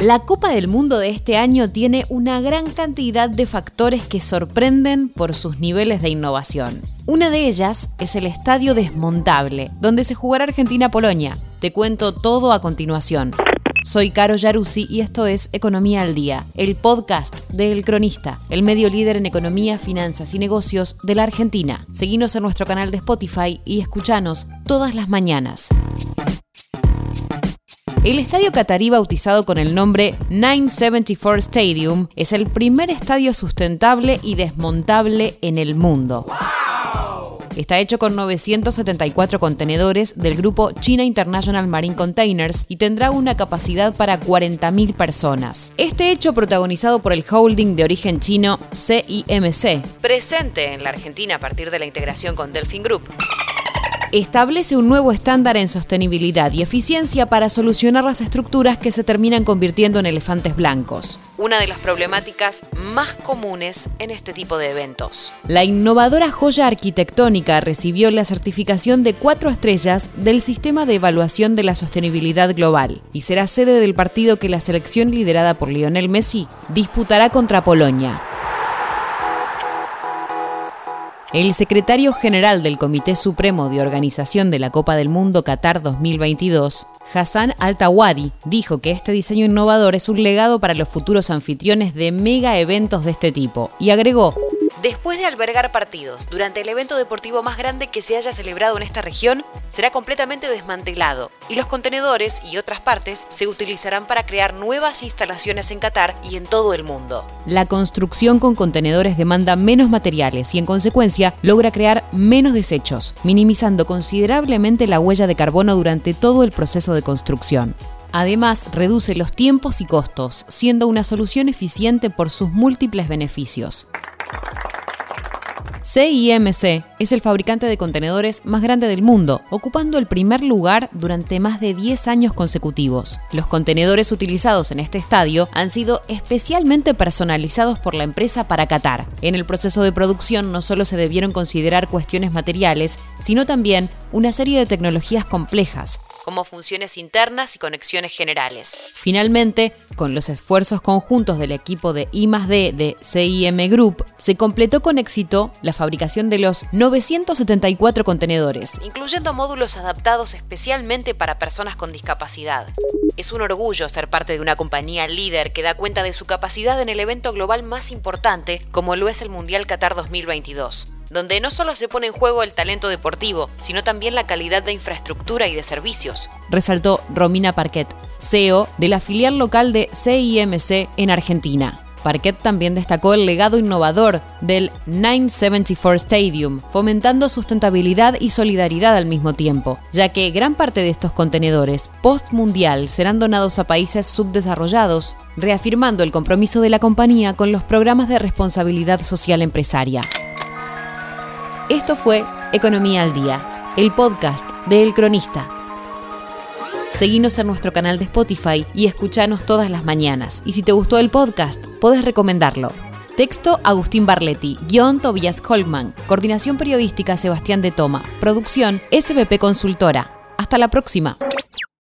La Copa del Mundo de este año tiene una gran cantidad de factores que sorprenden por sus niveles de innovación. Una de ellas es el estadio desmontable, donde se jugará Argentina-Polonia. Te cuento todo a continuación. Soy Caro Yaruzzi y esto es Economía al Día, el podcast de El Cronista, el medio líder en economía, finanzas y negocios de la Argentina. Seguinos en nuestro canal de Spotify y escuchanos todas las mañanas. El estadio catarí bautizado con el nombre 974 Stadium es el primer estadio sustentable y desmontable en el mundo. Está hecho con 974 contenedores del grupo China International Marine Containers y tendrá una capacidad para 40.000 personas. Este hecho protagonizado por el holding de origen chino CIMC, presente en la Argentina a partir de la integración con Delphin Group establece un nuevo estándar en sostenibilidad y eficiencia para solucionar las estructuras que se terminan convirtiendo en elefantes blancos, una de las problemáticas más comunes en este tipo de eventos. La innovadora joya arquitectónica recibió la certificación de cuatro estrellas del Sistema de Evaluación de la Sostenibilidad Global y será sede del partido que la selección liderada por Lionel Messi disputará contra Polonia. El secretario general del Comité Supremo de Organización de la Copa del Mundo Qatar 2022, Hassan Al-Tawadi, dijo que este diseño innovador es un legado para los futuros anfitriones de mega eventos de este tipo y agregó Después de albergar partidos durante el evento deportivo más grande que se haya celebrado en esta región, será completamente desmantelado y los contenedores y otras partes se utilizarán para crear nuevas instalaciones en Qatar y en todo el mundo. La construcción con contenedores demanda menos materiales y en consecuencia logra crear menos desechos, minimizando considerablemente la huella de carbono durante todo el proceso de construcción. Además, reduce los tiempos y costos, siendo una solución eficiente por sus múltiples beneficios. CIMC es el fabricante de contenedores más grande del mundo, ocupando el primer lugar durante más de 10 años consecutivos. Los contenedores utilizados en este estadio han sido especialmente personalizados por la empresa para Qatar. En el proceso de producción no solo se debieron considerar cuestiones materiales, sino también una serie de tecnologías complejas, como funciones internas y conexiones generales. Finalmente, con los esfuerzos conjuntos del equipo de I+D de CIM Group, se completó con éxito la fabricación de los 974 contenedores, incluyendo módulos adaptados especialmente para personas con discapacidad. Es un orgullo ser parte de una compañía líder que da cuenta de su capacidad en el evento global más importante como lo es el Mundial Qatar 2022 donde no solo se pone en juego el talento deportivo, sino también la calidad de infraestructura y de servicios, resaltó Romina Parquet, CEO de la filial local de CIMC en Argentina. Parquet también destacó el legado innovador del 974 Stadium, fomentando sustentabilidad y solidaridad al mismo tiempo, ya que gran parte de estos contenedores post-mundial serán donados a países subdesarrollados, reafirmando el compromiso de la compañía con los programas de responsabilidad social empresaria. Esto fue Economía al Día, el podcast de El Cronista. Seguinos en nuestro canal de Spotify y escuchanos todas las mañanas. Y si te gustó el podcast, podés recomendarlo. Texto Agustín Barletti, guion Tobias Holman, coordinación periodística Sebastián de Toma, producción SBP Consultora. Hasta la próxima.